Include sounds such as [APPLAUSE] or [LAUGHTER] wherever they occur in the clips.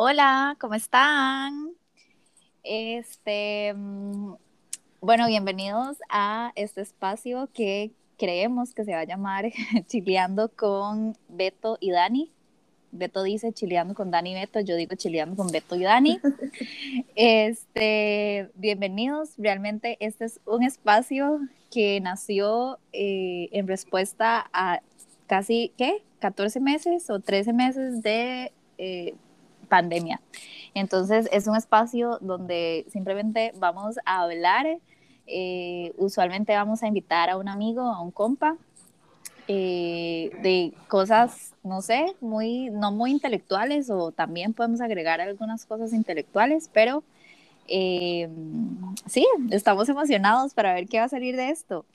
Hola, ¿cómo están? Este, mm, bueno, bienvenidos a este espacio que creemos que se va a llamar [LAUGHS] Chileando con Beto y Dani. Beto dice chileando con Dani y Beto, yo digo chileando con Beto y Dani. [LAUGHS] Este, bienvenidos, realmente este es un espacio que nació eh, en respuesta a casi, ¿qué? 14 meses o 13 meses de eh, pandemia. Entonces es un espacio donde simplemente vamos a hablar, eh, usualmente vamos a invitar a un amigo, a un compa, eh, de cosas, no sé, muy, no muy intelectuales o también podemos agregar algunas cosas intelectuales, pero eh, sí, estamos emocionados para ver qué va a salir de esto.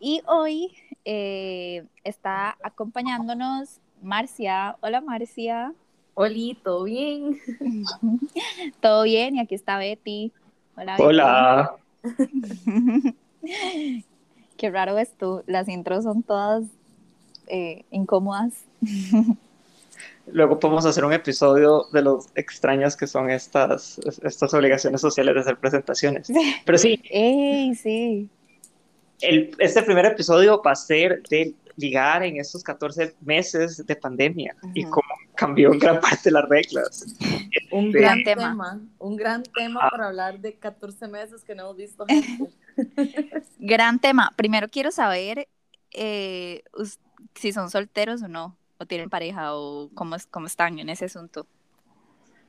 Y hoy está acompañándonos Marcia. Hola Marcia. Hola, ¿todo bien? [LAUGHS] Todo bien, y aquí está Betty. Hola. Hola. [LAUGHS] Qué raro es tú, las intros son todas eh, incómodas. [LAUGHS] Luego podemos hacer un episodio de los extrañas que son estas, estas obligaciones sociales de hacer presentaciones. Pero sí. Ey, sí. El, este primer episodio va a ser de ligar en estos 14 meses de pandemia y cómo cambió en gran parte las reglas. Un este, gran tema. un gran tema ah. para hablar de 14 meses que no hemos visto. [LAUGHS] gran tema. Primero quiero saber eh, si son solteros o no, o tienen pareja, o cómo, cómo están en ese asunto.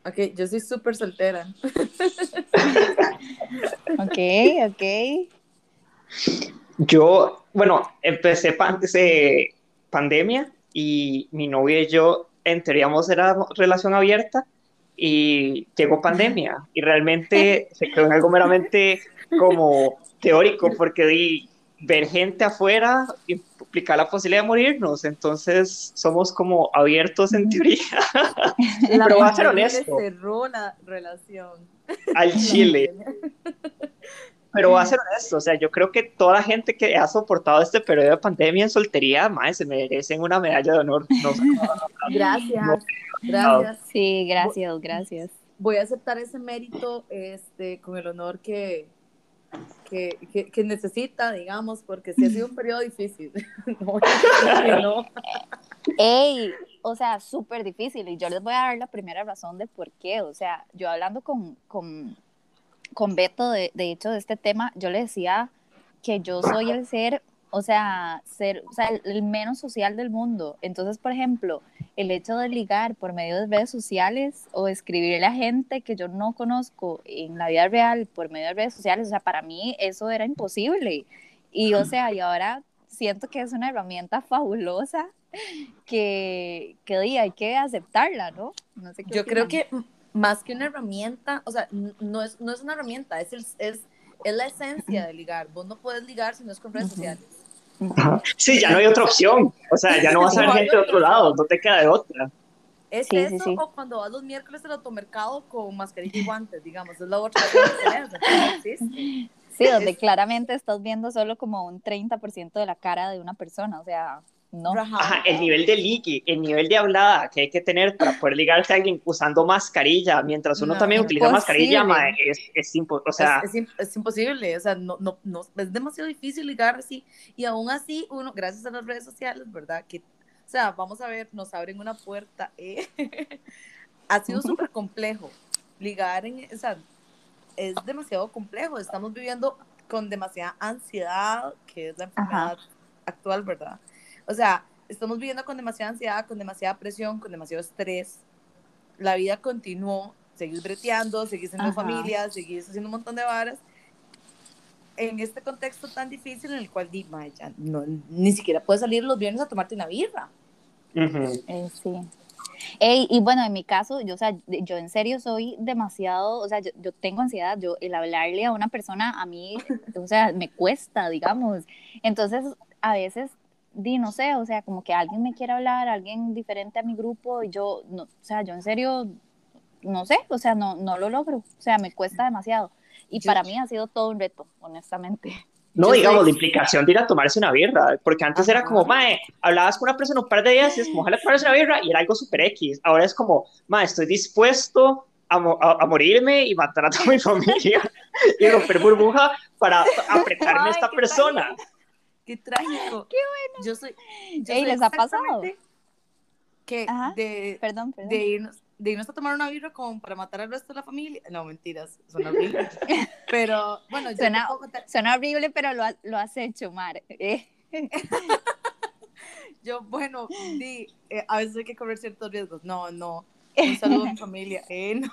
Ok, yo soy súper soltera. [LAUGHS] [LAUGHS] ok, ok. Yo, bueno, empecé pandemia y mi novia y yo en teoría era relación abierta y llegó pandemia y realmente se quedó en algo meramente como teórico porque di, ver gente afuera implica la posibilidad de morirnos, entonces somos como abiertos en teoría. [LAUGHS] Pero va a ser honesto. cerró la relación. Al Chile. Pero va a ser honesto, o sea, yo creo que toda la gente que ha soportado este periodo de pandemia en soltería, más se merecen una medalla de honor. [LAUGHS] gracias, gracias. Sí, gracias, gracias. Voy a aceptar ese mérito este, con el honor que, que, que, necesita, digamos, porque sí ha sido un periodo difícil. [LAUGHS] no, Ey, o sea, súper difícil. Y yo les voy a dar la primera razón de por qué. O sea, yo hablando con, con con Beto, de, de, hecho, de este tema, yo le decía que yo soy el ser, o sea, ser, o sea, el, menos social del mundo. Entonces, por ejemplo, el hecho de ligar por medio de redes sociales o escribirle a gente que yo no conozco en la vida real por medio de redes sociales, o sea, para mí eso era imposible. Y, o sea, y ahora siento que es una herramienta fabulosa que, que hay que aceptarla, ¿no? no sé qué yo creo que más que una herramienta, o sea, no es, no es una herramienta, es, el, es, es la esencia de ligar. Vos no puedes ligar si no es con redes sociales. Sí, ya no hay otra opción. O sea, ya no vas a ver gente de otro lado, no te queda de otra. Es eso o cuando vas los miércoles al automercado con mascarilla y guantes, digamos, es la otra opción Sí, donde claramente estás viendo solo como un 30% de la cara de una persona, o sea, no. el nivel de ligue, el nivel de hablada que hay que tener para poder ligarse a alguien usando mascarilla, mientras uno también utiliza mascarilla, es, es, o sea, es, imposible, o sea, no, no, no, es demasiado difícil ligar así, y aún así uno, gracias a las redes sociales, ¿verdad? Que, o sea, vamos a ver, nos abren una puerta, ¿eh? [LAUGHS] ha sido súper complejo ligar, en, o sea, es demasiado complejo, estamos viviendo con demasiada ansiedad, que es la enfermedad actual, ¿verdad? O sea, estamos viviendo con demasiada ansiedad, con demasiada presión, con demasiado estrés. La vida continuó, seguís breteando, seguís siendo familia, seguís haciendo un montón de varas. En este contexto tan difícil en el cual di, ya no, ni siquiera puedes salir los viernes a tomarte una birra. Eh, sí. y bueno, en mi caso, yo, o sea, yo en serio soy demasiado, o sea, yo, yo, tengo ansiedad, yo el hablarle a una persona a mí, o sea, me cuesta, digamos. Entonces, a veces di, no sé, o sea, como que alguien me quiere hablar, alguien diferente a mi grupo, y yo, no, o sea, yo en serio, no sé, o sea, no, no lo logro, o sea, me cuesta demasiado. Y para mí ha sido todo un reto, honestamente. No, digamos, la implicación de ir a tomarse una birra, porque antes era como, mae, hablabas con una persona un par de días y es como, ojalá tomarse una birra y era algo super X. Ahora es como, mae, estoy dispuesto a, a, morirme y matar a toda mi [LAUGHS] familia y romper burbuja para apretarme a esta persona. Qué trágico. Qué bueno. Yo soy. Yo ¿les ha pasado? Que de, perdón, perdón. De irnos, de irnos a tomar una birra como para matar al resto de la familia. No, mentiras, suena horrible. [LAUGHS] pero bueno, suena, suena horrible, pero lo, lo has hecho, Mar. ¿eh? [LAUGHS] yo, bueno, sí, eh, a veces hay que correr ciertos riesgos. No, no. Un saludo a mi [LAUGHS] familia. Eh, no.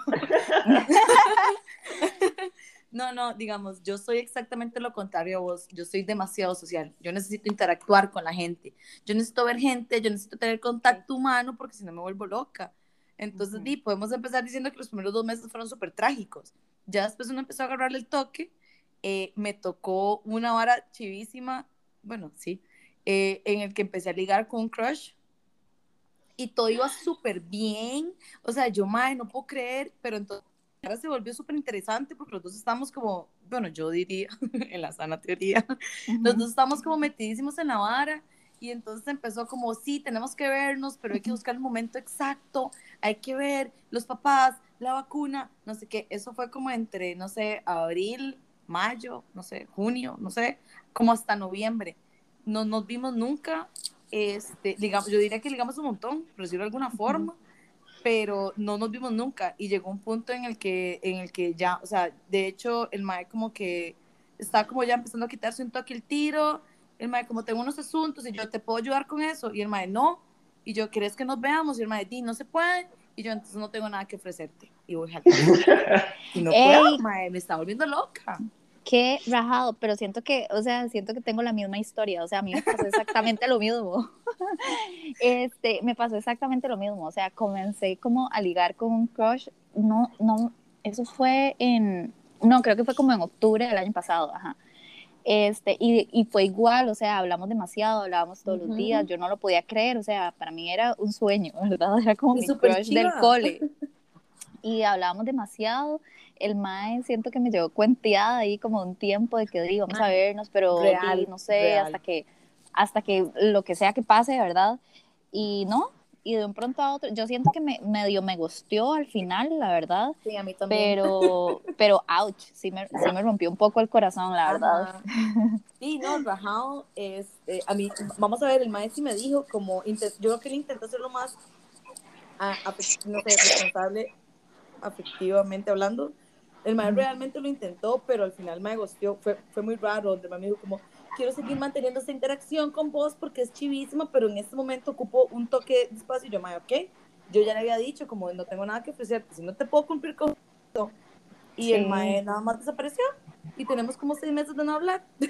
No, no, digamos, yo soy exactamente lo contrario a vos. Yo soy demasiado social. Yo necesito interactuar con la gente. Yo necesito ver gente, yo necesito tener contacto humano porque si no me vuelvo loca. Entonces, podemos empezar diciendo que los primeros dos meses fueron súper trágicos. Ya después uno empezó a agarrarle el toque. Eh, me tocó una vara chivísima, bueno, sí, eh, en el que empecé a ligar con un crush y todo iba [GASPS] súper bien. O sea, yo, madre, no puedo creer, pero entonces ahora se volvió súper interesante porque los dos estamos como, bueno, yo diría, [LAUGHS] en la sana teoría, los dos estamos como metidísimos en la vara y entonces empezó como, sí, tenemos que vernos, pero hay que buscar el momento exacto, hay que ver los papás, la vacuna, no sé qué, eso fue como entre, no sé, abril, mayo, no sé, junio, no sé, como hasta noviembre. No nos vimos nunca, este, digamos, yo diría que ligamos un montón, por decirlo de alguna forma, pero no nos vimos nunca. Y llegó un punto en el que, en el que ya, o sea, de hecho el mae como que está como ya empezando a quitarse un toque el tiro, el mae como tengo unos asuntos y yo te puedo ayudar con eso y el mae no, y yo, ¿querés que nos veamos? Y el mae, di, no se puede, y yo entonces no tengo nada que ofrecerte. Y voy a [LAUGHS] y no puedo, mae, me está volviendo loca qué rajado, pero siento que, o sea, siento que tengo la misma historia, o sea, a mí me pasó exactamente lo mismo. [LAUGHS] Este, me pasó exactamente lo mismo, o sea, comencé como a ligar con un crush, no, no, eso fue en, no, creo que fue como en octubre del año pasado, ajá. Este, y, y fue igual, o sea, hablamos demasiado, hablábamos todos los días, yo no lo podía creer, o sea, para mí era un sueño, [LAUGHS] ¿verdad? Era como mi crush del cole. Y hablábamos demasiado el mae siento que me llevó cuenteada ahí como un tiempo de que digo, vamos a vernos, pero no sé, hasta que hasta que lo que sea que pase, ¿verdad? Y no, y de un pronto a otro, yo siento que me medio me gusteó al final, la verdad. Sí, a mí también. Pero, [LAUGHS] pero ouch, sí me, sí me rompió un poco el corazón, la verdad. [LAUGHS] Sí, no, rajado es, eh, a mí, vamos a ver, el maestro me dijo como, yo creo que él intentó hacerlo más, a, no sé, responsable afectivamente hablando, el maestro realmente lo intentó, pero al final me gosteó. Fue, fue muy raro. El me dijo como, quiero seguir manteniendo esa interacción con vos porque es chivísima, pero en este momento ocupo un toque de espacio. Y yo, mae, ok. Yo ya le había dicho, como no tengo nada que ofrecerte, si no te puedo cumplir con esto. Y el mae nada más desapareció. Y tenemos como seis meses de no hablar. [LAUGHS]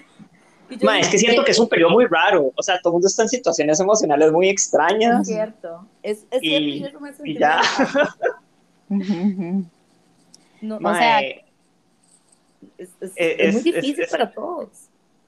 Yo, es que siento que es un periodo muy raro. O sea, todo el mundo está en situaciones emocionales muy extrañas. Es cierto. Es, es y, cierto. Y, y ya. [LAUGHS] No, o sea, es, muy difícil para todos.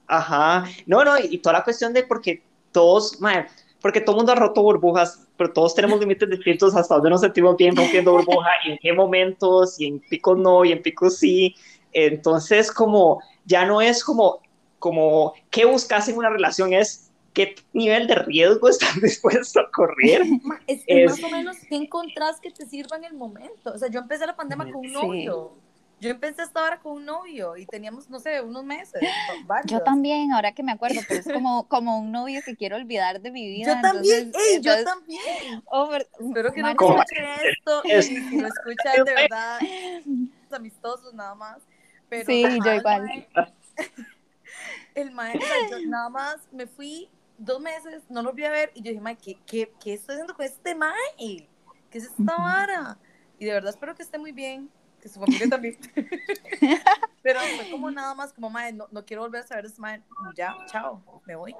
Ajá, no, no, y toda la cuestión de porque todos, mae, porque todo el mundo ha roto burbujas, pero todos tenemos límites distintos hasta donde nos sentimos bien rompiendo burbuja, y en qué momentos, y en picos no, y en picos sí. Entonces, como, ya no es como, como, ¿qué buscas en una relación? Es qué nivel de riesgo [LAUGHS] estás dispuesto a correr. Es, es, más o menos qué encontrás que te sirva en el momento. O sea, yo empecé la pandemia con un novio. Yo empecé esta hora con un novio y teníamos, no sé, unos meses. [GASPS] Yo también, ahora que me acuerdo, pero es como, como un novio que quiero olvidar de mi vida. Yo también, yo también. [LAUGHS] Oh, espero que no escuche esto y si lo escuchan de [LAUGHS] verdad, amistosos nada más. Pero sí, yo igual. El maestro, yo nada más me fui dos meses, no lo vi a ver y yo dije, Mae, ¿qué, qué, qué estoy haciendo con este Mae? ¿Qué es esta vara? Y de verdad espero que esté muy bien, que su familia también. [LAUGHS] Pero fue como nada más, como Mae, no, no quiero volver a saber de este Mae, ya, chao, me voy.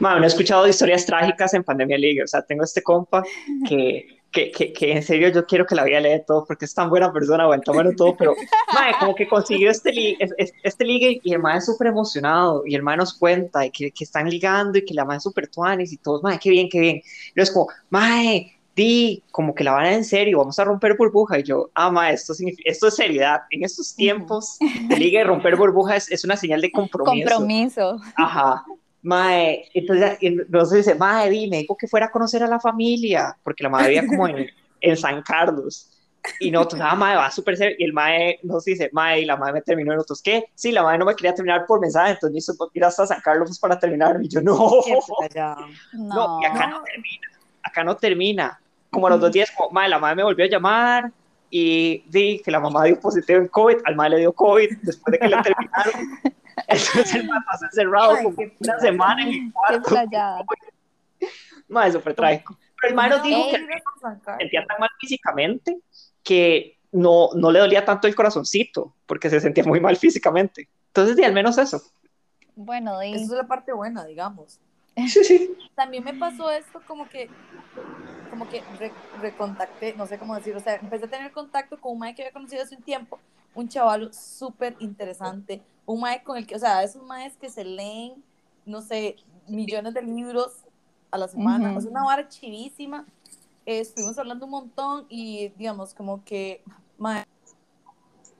Mae, no he escuchado historias trágicas en Pandemia League, o sea, tengo este compa que que, que, que, en serio yo quiero que la vida le dé todo porque es tan buena persona, bueno todo, pero [LAUGHS] mae, como que consiguió este, li este ligue y el mae es súper emocionado y el mae nos cuenta y que, que, están ligando y que la mae es súper tuanis y todos, mae, qué bien, qué bien. Y es como, mae, di, como que la van a en serio, vamos a romper burbuja. Y yo, ah, ma, esto, esto es seriedad. En estos tiempos de liga romper burbuja es, es, una señal de compromiso. Compromiso. Ajá. Mae, entonces, entonces dice, mae, di, me dijo que fuera a conocer a la familia, porque la madre vivía como en, en San Carlos. Y nosotros, ah, mae, va súper serio. Y el mae nos dice, mae, y la madre me terminó. Y nosotros, ¿qué? Sí, la madre no me quería terminar por mensaje, entonces me hizo ir hasta San Carlos para terminar. Y yo, no. No, no y acá no termina. Acá no termina. Como a los dos días, como, mae, la madre me volvió a llamar y di que la mamá dio positivo en COVID, al mae le dio COVID después de que le terminaron. [LAUGHS] Entonces el mae pasó encerrado como una semana en mi cuarto. [LAUGHS] Mae, eso fue trágico. Pero el mae nos dijo que se sentía tan mal físicamente que no, no le dolía tanto el corazoncito, porque se sentía muy mal físicamente. Entonces, di al menos eso. Bueno, di... Esa es la parte buena, digamos. Sí, sí. También me pasó esto como que, como que recontacté, no sé cómo decir, o sea, empecé a tener contacto con un mae que había conocido hace un tiempo, un chaval súper interesante, un mae con el que, o sea, esos maes que se leen, no sé, millones de libros a la semana, es una vara chivísima, estuvimos hablando un montón y digamos como que mae,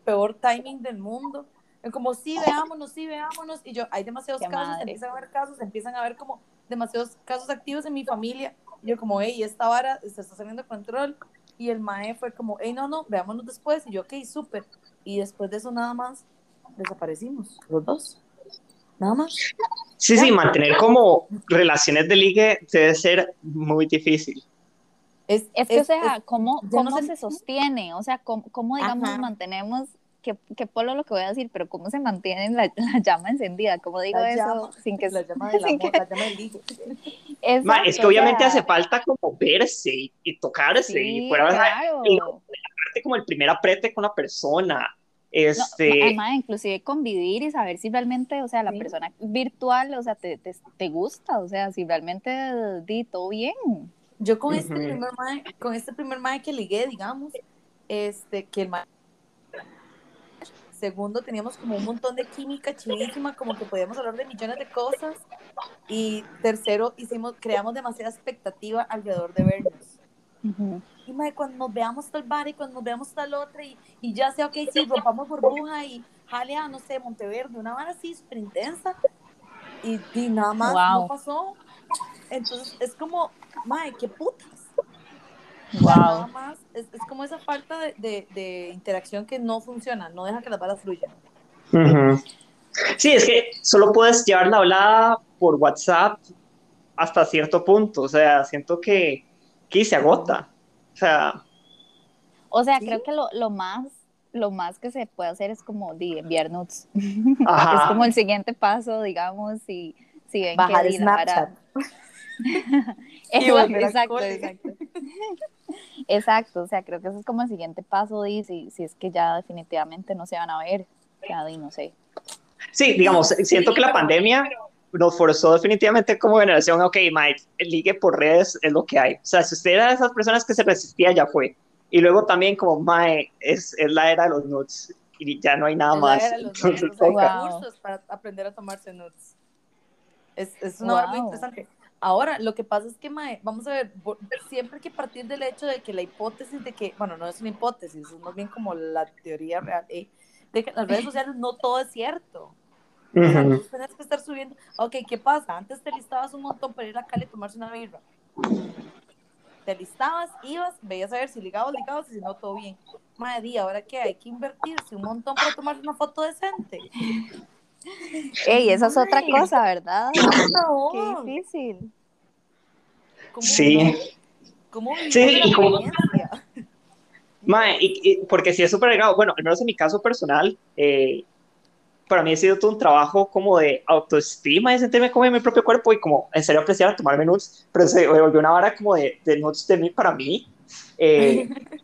peor timing del mundo, como sí, veámonos, sí, veámonos, y yo, hay demasiados casos, empiezan a haber casos, empiezan a haber como demasiados casos activos en mi familia, y yo como, hey, esta vara se está saliendo de control, y el mae fue como, hey, no, no, veámonos después, y yo, ok, súper, y después de eso nada más, desaparecimos, los dos, nada más. Sí, sí, mantener como relaciones de ligue debe ser muy difícil. Es, es que, o sea, ¿cómo, cómo se sostiene? O sea, ¿cómo, cómo digamos, mantenemos que, que Polo lo que voy a decir, pero cómo se mantiene la, [LAUGHS] la llama encendida, ¿cómo digo eso? sin que la llama [LAUGHS] del amor, que... la llama del [LAUGHS] Ma, es que obviamente hace falta como verse y, tocarse sí, y fuera claro. y, como el primer aprete con la persona. Este... además, inclusive convivir y saber si realmente, o sea, la sí. persona virtual, o sea, te, te, te, gusta, o sea, si realmente di todo bien. Yo con este primer mae, con este primer mae que ligué, digamos, este, que el mae Segundo, teníamos como un montón de química chidísima, como que podíamos hablar de millones de cosas. Y tercero, hicimos, creamos demasiada expectativa alrededor de vernos. Y madre, cuando nos veamos tal bar y cuando nos veamos tal otra, y, y ya sea, ok, sí, rompamos burbuja y jale a, no sé, Monteverde, una vara así súper intensa. Y, y, nada más no pasó. Entonces es como, madre, qué putas. Wow. Nada más, es, es, como esa falta de, de, de, interacción que no funciona, no deja que las balas fluyan. Uh -huh. Sí, es que solo puedes llevar la hablada por WhatsApp hasta cierto punto, o sea, siento que, que se agota, o sea... O sea, ¿sí? creo que lo, lo, más lo más que se puede hacer es como de enviar notes. [LAUGHS] Ajá. es como el siguiente paso, digamos, si, si ven Bajar que Snapchat. [LAUGHS] exacto, exacto, exacto. Exacto, o sea, creo que eso es como el siguiente paso, y si, si es que ya definitivamente no se van a ver, ya y no sé. Sí, digamos, siento que la pandemia nos forzó definitivamente como generación, ok, Mike, el ligue por redes es lo que hay. O sea, si usted era de esas personas que se resistía, ya fue. Y luego también como, Mike, es, es la era de los nudes y ya no hay nada es más. La Entonces, nudes, hay recursos para aprender a tomarse nudes. Es, es una wow. muy interesante. Ahora, lo que pasa es que, mae, vamos a ver, siempre hay que partir del hecho de que la hipótesis de que, bueno, no es una hipótesis, es más bien como la teoría real, eh, de que en las redes [LAUGHS] sociales no todo es cierto. Uh -huh. Tienes que estar subiendo. Ok, ¿qué pasa? Antes te listabas un montón para ir a Cali a tomarse una birra. Te listabas, ibas, veías a ver si ligabas, ligabas, y si no, todo bien. Madre, ¿y ahora qué? Hay que invertirse un montón para tomar una foto decente. Ey, esa es otra cosa, ¿verdad? No. Qué difícil. ¿Cómo sí. ¿Cómo sí, y como... Mae, y, y, porque sí es súper delgado. Bueno, al menos en mi caso personal, eh, para mí ha sido todo un trabajo como de autoestima, de sentirme como en mi propio cuerpo y como en serio apreciar tomarme nudes, pero se volvió una vara como de, de nudes de mí para mí. Eh, [LAUGHS]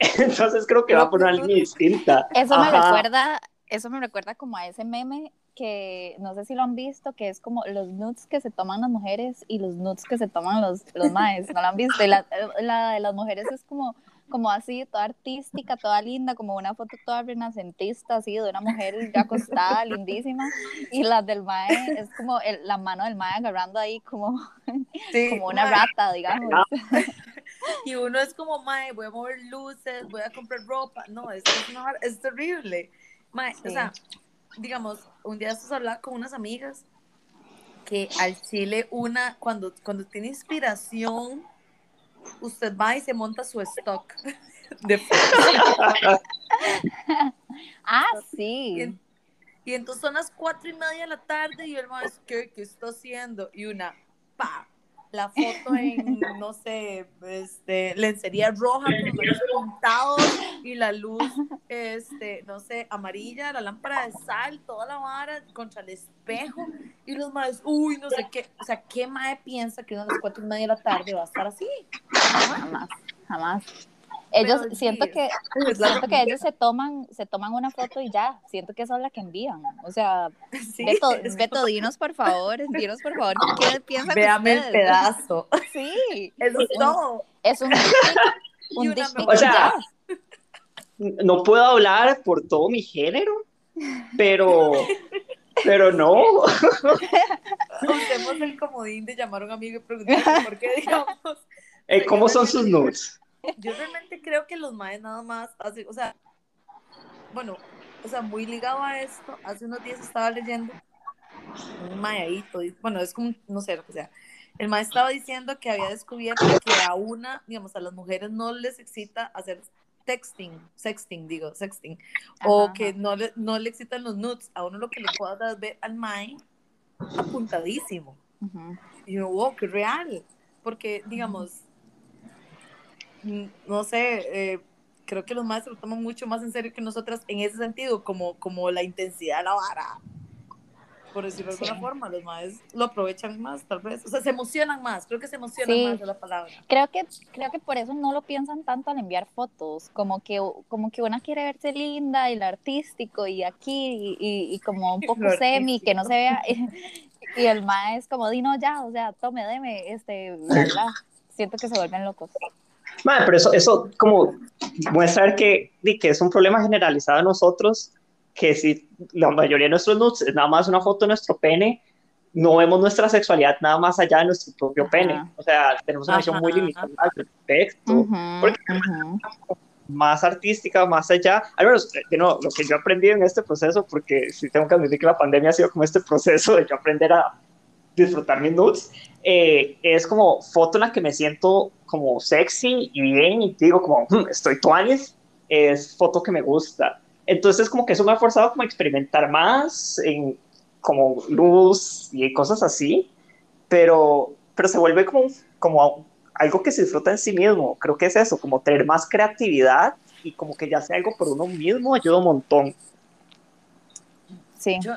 [LAUGHS] entonces creo que va por una línea distinta. Eso me recuerda eso me recuerda como a ese meme que no sé si lo han visto, que es como los nudes que se toman las mujeres y los nudes que se toman los, los maes, ¿no lo han visto? Y la, la, de las mujeres es como, como así, toda artística, toda linda, como una foto toda renacentista, así, de una mujer ya acostada, lindísima, y la del mae es como el, la mano del mae agarrando ahí como, sí, como una mae. rata, digamos. [LAUGHS] y uno es como, mae, voy a mover luces, voy a comprar ropa. No, es, es, una- es terrible. Mae, o Sí. sea, digamos, un día estás hablando con unas amigas que al chile una, cuando, cuando tiene inspiración, usted va y se monta su stock [LAUGHS] de. [LAUGHS] Ah, Y, sí. en- y entonces son las cuatro y media de la tarde y el maestro, ¿qué, ¿qué está haciendo? Y una, pa, la foto en, no sé, este, lencería roja con los labios pintados y la luz, este, no sé, amarilla, la lámpara de sal, toda la vara contra el espejo y los maes, uy, no sé qué, o sea, ¿qué mae piensa que uno a las cuatro y media de la tarde va a estar así? Jamás, jamás. Ellos, Pero sí, siento [LAUGHS] es- que, siento que ellos se toman, se toman una foto y ya, siento que esa es la que envían. O sea, [LAUGHS] Sí, Beto, es Beto, dinos por favor, dinos por favor, ¿qué [LAUGHS] piensan Véame el ustedes? pedazo. Sí, Eso es todo. es un un O sea, ya. no puedo hablar por todo mi género, pero, pero no. Usemos el comodín de llamar a un amigo y preguntarle por qué, digamos. Eh, ¿Cómo son sus nudes? Yo realmente creo que los maes nada más hacen, o sea, bueno, o sea, muy ligado a esto, hace unos días estaba leyendo un mae ahí, todo- bueno, es como, no sé lo que sea. El mae estaba diciendo que había descubierto que a una, digamos, a las mujeres no les excita hacer texting, sexting, digo, sexting, o Ajá, que ajá. no le, no le excitan los nudes, a uno lo que le pueda ver al mae apuntadísimo. Ujú. Y yo, wow, qué real. Porque, digamos, no sé, eh, creo que los más se lo toman mucho más en serio que nosotras en ese sentido, como, como la intensidad de la vara. Por decirlo de Sí. alguna forma, los más lo aprovechan más, tal vez. O sea, se emocionan más, creo que se emocionan Sí. más de la palabra. Creo que, creo que por eso no lo piensan tanto al enviar fotos, como que, como que una quiere verse linda y lo artístico y aquí y, y- y como un [LAUGHS] poco Lo semi, que no se vea, [LAUGHS] y el ma es como, di no ya, o sea, tome, deme, este, [LAUGHS] bla, bla. Siento que se vuelven locos. Madre, pero eso, eso como muestra que, que es un problema generalizado de nosotros, que si la mayoría de nuestros nudes es nada más una foto de nuestro pene, no vemos nuestra sexualidad nada más allá de nuestro propio Ajá. pene. O sea, tenemos una visión muy limitada al respecto, Ujú, porque- ujú. más artística, más allá. Al menos, eh, de nuevo, lo que yo he aprendido en este proceso, porque sí tengo que admitir que la pandemia ha sido como este proceso de yo aprender a disfrutar mis nudes, eh, es como foto en la que me siento como sexy y bien y digo como, "Hmm, estoy tuanis, es foto que me gusta. Entonces como que eso me ha forzado como a experimentar más en como luz y cosas así, pero, pero se vuelve como, como algo que se disfruta en sí mismo. Creo que es eso, como tener más creatividad y como que ya sea algo por uno mismo ayuda un montón. Sí, Yo,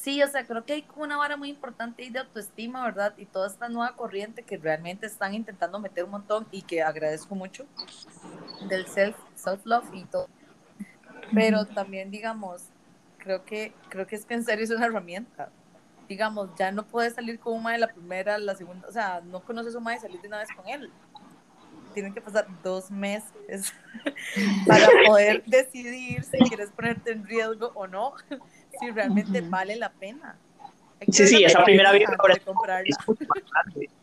sí, o sea, creo que hay una vara muy importante ahí de autoestima, ¿verdad? Y toda esta nueva corriente que realmente están intentando meter un montón y que agradezco mucho del self, self-love y todo. Pero también, digamos, creo que, creo que es que en serio es una herramienta. Digamos, ya no puedes salir con un mae la primera, la segunda, o sea, no conoces a un mae y salir de una vez con él. Tienen que pasar dos meses [LAUGHS] para [LAUGHS] poder decidir si quieres ponerte en riesgo o no, si realmente vale la pena. Hay que Sí, sí, esa primera de comprarla. Es [LAUGHS]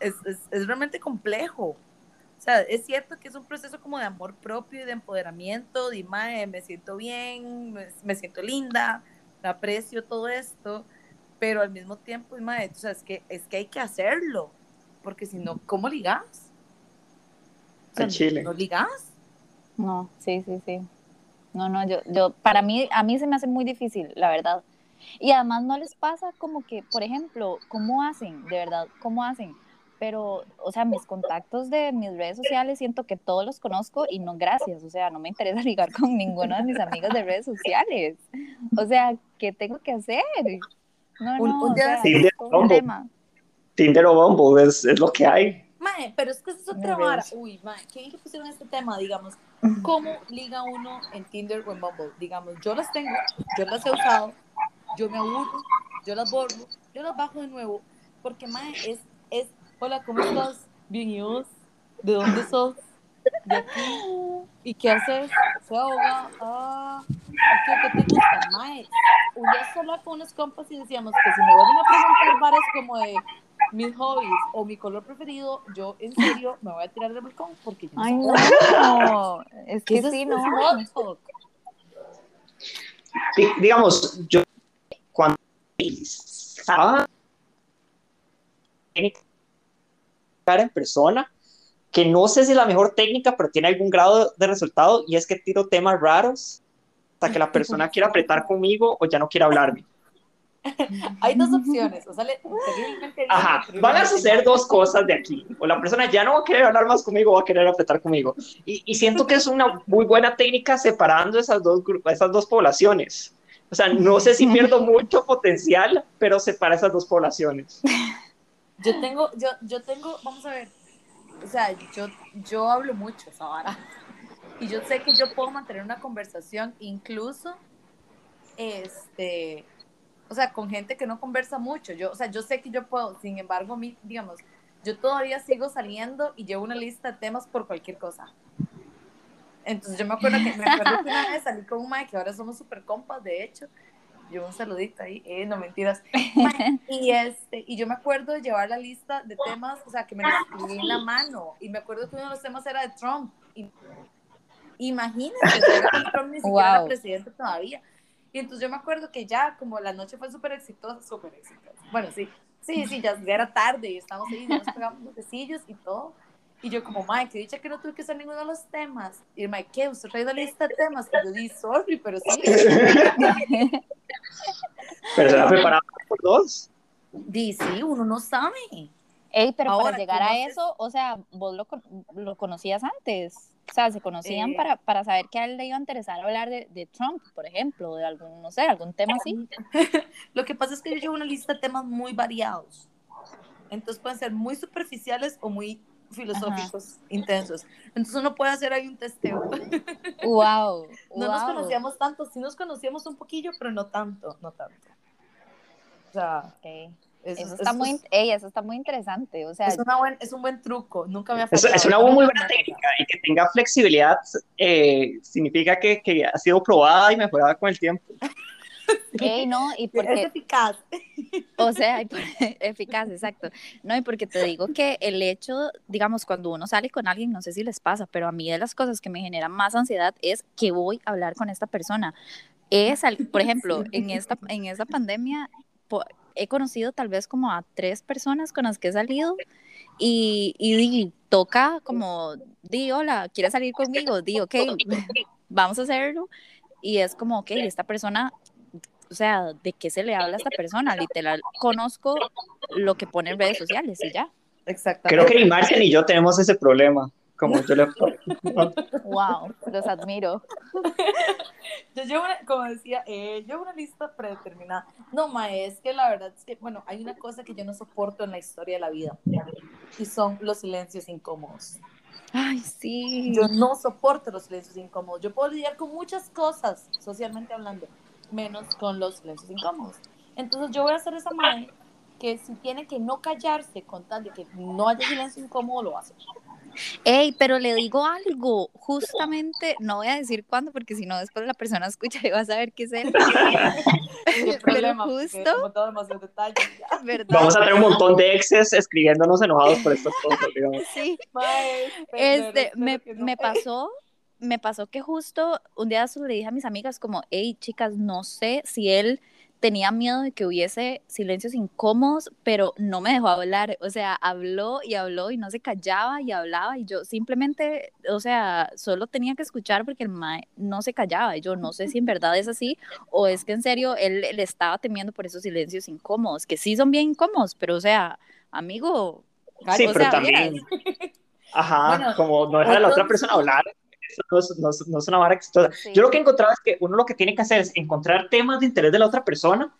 es, es, es realmente complejo. O sea, es cierto que es un proceso como de amor propio y de empoderamiento, de mae, me siento bien, me, me siento linda, aprecio todo esto, pero al mismo tiempo, mae, o sea, es que, es que hay que hacerlo, porque si no, ¿cómo ligas? O sea, chile. ¿No ligas? no, sí, sí, sí. No, no, yo, yo, para mí, a mí se me hace muy difícil, la verdad. Y además no les pasa como que, por ejemplo, ¿cómo hacen? De verdad, ¿cómo hacen? Pero, o sea, mis contactos de mis redes sociales siento que todos los conozco y no gracias, o sea, no me interesa [LAUGHS] ligar con ninguno de mis amigos de redes sociales. O sea, ¿qué tengo que hacer? No, Un- no, un o día sea, Sí, es un tema. Tinder o Bumble es, es lo que hay. Mae, pero es que esa es otra vara. Uy, mae, ¿qué bien que pusieron este tema? Digamos, ¿cómo liga uno en Tinder o en Bumble? Digamos, yo las tengo, yo las he usado, yo me aburro, yo las borro, yo las bajo de nuevo, porque, mae, es, es, hola, ¿cómo estás? Bien, ¿y vos? ¿De dónde sos? ¿De aquí? ¿Y qué haces? Soy abogada. Ah, ¿y qué, qué te gusta? Mae, un día estaba con unos compas y decíamos que si me vuelven a preguntar varas como de mis hobbies o mi color preferido, yo en serio me voy a tirar del balcón porque yo Ay, sé. no. Es que sí, no. digamos, yo cuando estaba en persona, que no sé si es la mejor técnica, pero tiene algún grado de resultado, y es que tiro temas raros hasta que la persona quiera apretar conmigo o ya no quiera hablarme. [LAUGHS] Hay dos opciones, o sale terriblemente bien, Ajá, terriblemente van a suceder dos cosas de aquí. O la persona ya no va a querer hablar más conmigo, va a querer apretar conmigo. Y, y siento que es una muy buena técnica separando esas dos, esas dos poblaciones. O sea, no sé si pierdo [LAUGHS] mucho potencial, pero separa esas dos poblaciones. [LAUGHS] Yo tengo, yo, yo tengo, vamos a ver, o sea, yo, yo hablo mucho esa vara. Y yo sé que yo puedo mantener una conversación incluso, este, o sea, con gente que no conversa mucho. Yo, o sea, yo sé que yo puedo, sin embargo, mi, digamos, yo todavía sigo saliendo y llevo una lista de temas por cualquier cosa. Entonces yo me acuerdo que, me acuerdo que una [LAUGHS] vez salí con un mae que ahora somos super compas, de hecho. Yo un saludito ahí, eh, no mentiras. Y este, y yo me acuerdo de llevar la lista de temas, o sea, que me escribí en la mano. Y me acuerdo que uno de los temas era de Trump. Y, imagínense, era Trump ni siquiera era Wow. presidente todavía. Y entonces yo me acuerdo que ya, como la noche fue súper exitosa, súper exitosa. Bueno, sí, sí, sí, ya, era tarde y estábamos ahí, ya nos pegamos los besillos y todo. Y yo como, Mike, que dicha que no tuve que usar ninguno de los temas. Y el Mike, ¿qué? ¿Usted trae la lista de temas? Y yo di, sorry, pero sí. [LAUGHS] Pero se la preparado por dos. Di, sí, uno no sabe. Ey, pero Ahora, para llegar a eso, o sea, vos lo, lo conocías antes. O sea, se conocían Eh. para, para saber que a él le iba a interesar hablar de, de Trump, por ejemplo, de algún, no sé, algún tema así. [LAUGHS] Lo que pasa es que yo llevo una lista de temas muy variados. Entonces pueden ser muy superficiales o muy filosóficos, intensos. Entonces uno puede hacer ahí un testeo. [LAUGHS] Wow. No nos conocíamos tanto, sí nos conocíamos un poquillo, pero no tanto, no tanto. O sea, Ok. Es, Eso es- está es- muy, ey, eso está muy interesante. O sea, es, una buen, es un buen truco, nunca me ha Es, es una muy buena técnica y que tenga flexibilidad eh, significa que, que ha sido probada y mejorada con el tiempo. [LAUGHS] ey, no, y fallado. Es porque, eficaz. o sea, [LAUGHS] eficaz, exacto. No, y porque te digo que el hecho, digamos, cuando uno sale con alguien, no sé si les pasa, pero a mí de las cosas que me generan más ansiedad es que voy a hablar con esta persona. Es, al- por ejemplo, [LAUGHS] en esta, en esta pandemia, he conocido tal vez como a tres personas con las que he salido y, y di, toca como, di, hola, ¿quieres salir conmigo? Di, ok, [LAUGHS] vamos a hacerlo. Y es como, ok, esta persona, o sea, ¿de qué se le habla a esta persona? Literal, conozco lo que pone en redes sociales y ya. Exactamente. Creo que ni Marcia ni yo tenemos ese problema. Como yo le... Wow, [LAUGHS] los admiro. [LAUGHS] Yo llevo una, como decía, eh, llevo una lista predeterminada. No, ma, es que la verdad es que, bueno, hay una cosa que yo no soporto en la historia de la vida y son los silencios incómodos. Ay, sí. Yo no soporto los silencios incómodos. Yo puedo lidiar con muchas cosas, socialmente hablando, menos con los silencios incómodos. Entonces yo voy a hacer esa madre que si tiene que no callarse con tal de que no haya silencio incómodo, lo hace. Ey, pero le digo algo, justamente, no voy a decir cuándo, porque si no después la persona escucha y va a saber qué es él. [LAUGHS] [LAUGHS] Pero problema, justo. [LAUGHS] Vamos a tener un montón de exes escribiéndonos enojados por estas cosas, digamos. Sí, este, me, no. me pasó, me pasó que justo un día le dije a mis amigas como, hey, chicas, no sé si él tenía miedo de que hubiese silencios incómodos, pero no me dejó hablar, o sea, habló y habló y no se callaba y hablaba y yo simplemente, o sea, solo tenía que escuchar porque el mae no se callaba. Y yo no sé si en verdad es así o es que en serio él le estaba temiendo por esos silencios incómodos, que sí son bien incómodos, pero o sea, amigo, Sí, o pero sea, también, ajá, Bueno, como no dejar a la otra persona hablar, no es, no es- no es una vara exitosa. Sí. Yo lo que he encontrado es que uno lo que tiene que hacer es encontrar temas de interés de la otra persona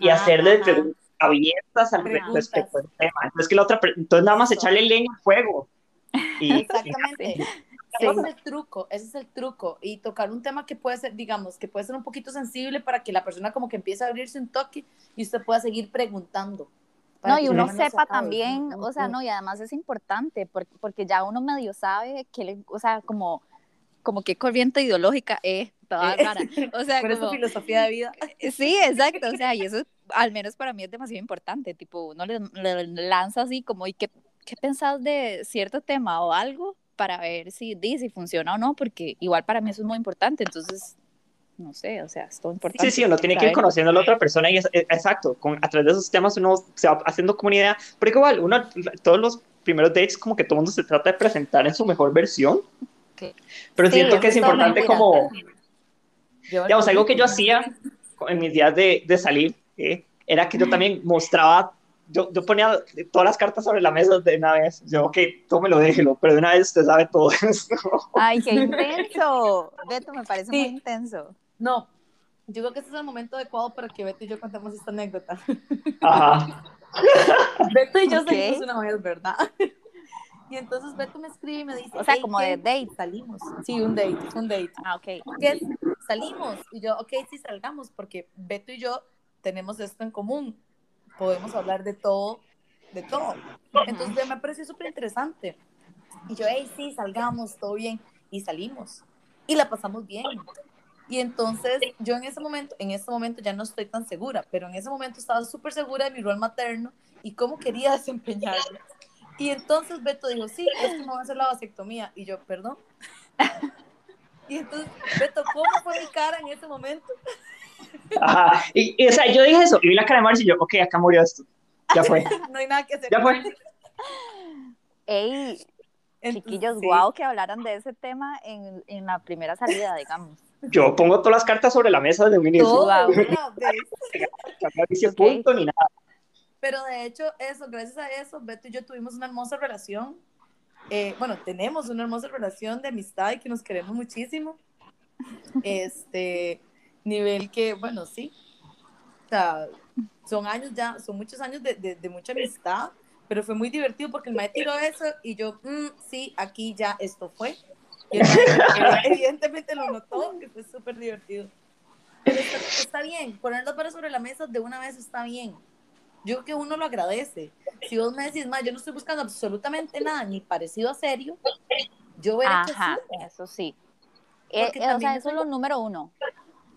y Ajá, hacerle ajá. preguntas abiertas al Preguntas. respecto del tema. Entonces, que la otra, entonces nada más Eso. echarle leña al fuego. [LAUGHS] Y, Exactamente. Sí. Ese es el truco, ese es el truco. Y tocar un tema que puede ser, digamos, que puede ser un poquito sensible para que la persona como que empiece a abrirse un toque y usted pueda seguir preguntando. No, y uno sepa acabe. también, o sea, no, y además es importante porque, porque ya uno medio sabe que le, o sea, como, como qué corriente ideológica es toda Eh, rara. [LAUGHS] O sea, Pero es su como, filosofía de vida. [LAUGHS] sí, exacto, o sea, y eso [LAUGHS] al menos para mí es demasiado importante, tipo, uno le, le lanza así como, ¿y qué, qué pensás de cierto tema o algo? Para ver si, dice si funciona o no, porque igual para mí eso es muy importante, entonces no sé, o sea, es todo importante. Sí, sí, uno tiene que ir conociendo a la otra persona y es, exacto, con, a través de esos temas uno se va haciendo comunidad, pero igual, uno, todos los primeros dates como que todo el mundo se trata de presentar en su mejor versión, pero siento que es importante como, digamos, algo que yo hacía en mis días de, de salir, eh, era que yo también mostraba yo, yo, ponía todas las cartas sobre la mesa de una vez. Yo, ok, tómelo, déjelo, pero de una vez usted sabe todo [LAUGHS] esto. Ay, qué intenso. Beto, me parece muy intenso. No, yo creo que este es el momento adecuado para que Beto y yo contemos esta anécdota. Ajá. [LAUGHS] Beto y yo salimos una vez, ¿verdad? Y entonces Beto me escribe y me dice, o sea, como de date. Salimos. Sí, un date, un date. Ah, ok. ¿Qué Salimos. Y yo, ok, sí, salgamos, porque Beto y yo tenemos esto en común. Podemos hablar de todo, de todo. Entonces me pareció súper interesante. Y yo, hey, sí, salgamos, todo bien. Y salimos. Y la pasamos bien. Y entonces yo en ese momento, en ese momento ya no estoy tan segura, pero en ese momento estaba súper segura de mi rol materno y cómo quería [LAUGHS] desempeñarlo. Y entonces Beto dijo, sí, es que me va a hacer la vasectomía. Y yo, perdón. [LAUGHS] Y entonces, Beto, ¿cómo fue mi cara en ese momento? Ajá. Y, o sea, yo dije eso, y vi la cara de Marcia y yo, ok, acá murió esto. Ya fue. [LAUGHS] no hay nada que hacer. Ya fue. [LAUGHS] Ey, chiquillos, guau, que hablaran de ese tema en, en la primera salida, digamos yo pongo todas las cartas sobre la mesa desde un inicio. Todo, no punto ni nada. Pero de hecho, eso, gracias a eso, Beto y yo tuvimos una hermosa relación. Eh, bueno, tenemos una hermosa relación de amistad y que nos queremos muchísimo. Este nivel que, bueno, sí. O sea, son años ya, son muchos años de, de, de mucha amistad, pero fue muy divertido porque el maestro tiró eso y yo, mm, sí, aquí ya esto fue. Y [LAUGHS] evidentemente lo notó, que fue súper divertido. Pero está, bien, poner las varas sobre la mesa de una vez está bien. Yo creo que uno lo agradece. Si vos me decís, más, yo no estoy buscando absolutamente nada, ni parecido a serio, yo veré Ajá, que sí. eso sí. Eh, eh, o sea, eso es lo número uno.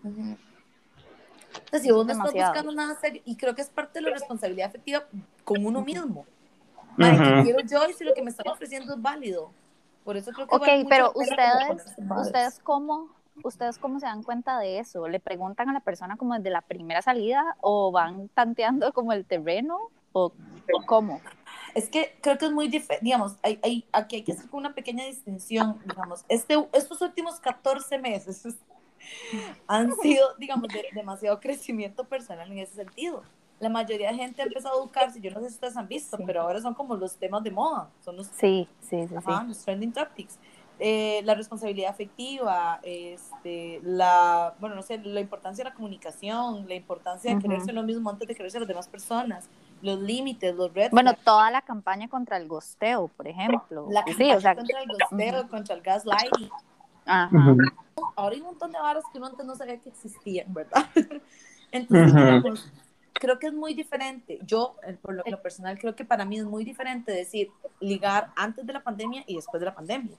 Entonces, si vos no estás buscando nada serio, y creo que es parte de la responsabilidad afectiva con uno mismo. Uh quiero yo y si lo que me están ofreciendo es válido. Por eso creo que Ok, pero ustedes, ustedes cómo, ustedes cómo se dan cuenta de eso? ¿Le preguntan a la persona como desde la primera salida o van tanteando como el terreno o, cómo? Es que creo que es muy diferente, digamos, hay, hay, aquí hay que hacer una pequeña distinción, digamos, este, estos últimos 14 meses [LAUGHS] han sido, digamos, de demasiado crecimiento personal en ese sentido la mayoría de gente ha empezado a educarse, yo no sé si ustedes han visto, pero ahora son como los temas de moda, son los, sí, sí, sí, los trending topics. Eh, la responsabilidad afectiva, este, la, bueno, no sé, la importancia de la comunicación, la importancia de quererse lo mismo antes de quererse a las demás personas, los límites, los retos. Bueno, toda la campaña contra el gosteo, por ejemplo. La campaña o sea, contra el gosteo, contra el gaslighting. Ajá. Ahora hay un montón de barras que uno antes no sabía que existían, ¿verdad? [LAUGHS] Entonces, digamos, creo que es muy diferente. Yo, por lo, personal, creo que para mí es muy diferente decir ligar antes de la pandemia y después de la pandemia.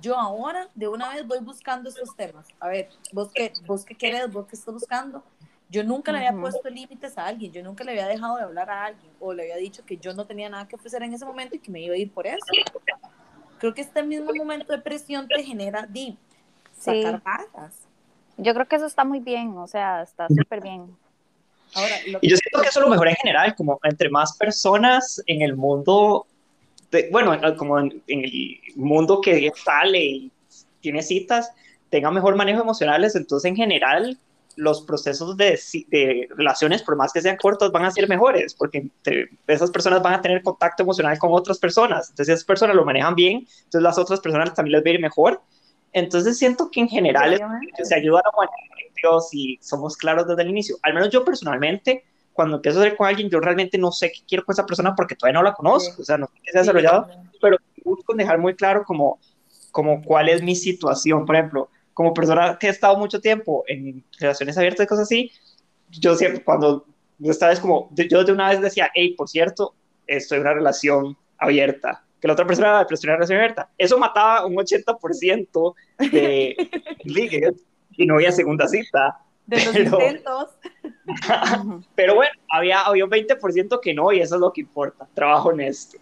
Yo ahora de una vez voy buscando estos temas. A ver, vos qué, vos qué querés, vos qué estás buscando. Yo nunca le había puesto límites a alguien, yo nunca le había dejado de hablar a alguien o le había dicho que yo no tenía nada que ofrecer en ese momento y que me iba a ir por eso. Creo que este mismo momento de presión te genera di, sacar sí. Yo creo que eso está muy bien, o sea, está súper bien. Y yo siento que eso es lo mejor en general, como entre más personas en el mundo, bueno, como en, el mundo que sale y tiene citas, tengan mejor manejo emocionales, entonces en general los procesos de, de, relaciones, por más que sean cortos, van a ser mejores, porque esas personas van a tener contacto emocional con otras personas. Entonces, esas personas lo manejan bien, entonces las otras personas también les va a ir mejor. Entonces, siento que en general se ayuda a manejar si somos claros desde el inicio. Al menos yo personalmente, cuando empiezo a salir con alguien, yo realmente no sé qué quiero con esa persona porque todavía no la conozco, o sea, no sé qué se ha desarrollado, pero busco dejar muy claro como, como cuál es mi situación. Por ejemplo, como persona que he estado mucho tiempo en relaciones abiertas y cosas así, yo siempre, cuando esta vez como, yo de una vez decía, hey, por cierto, estoy en una relación abierta, que la otra persona era una relación abierta. Eso mataba un 80% de [LAUGHS] ligues y no había segunda cita. De los Pero- intentos. [LAUGHS] Pero bueno, había, había un 20% que no y eso es lo que importa, trabajo honesto.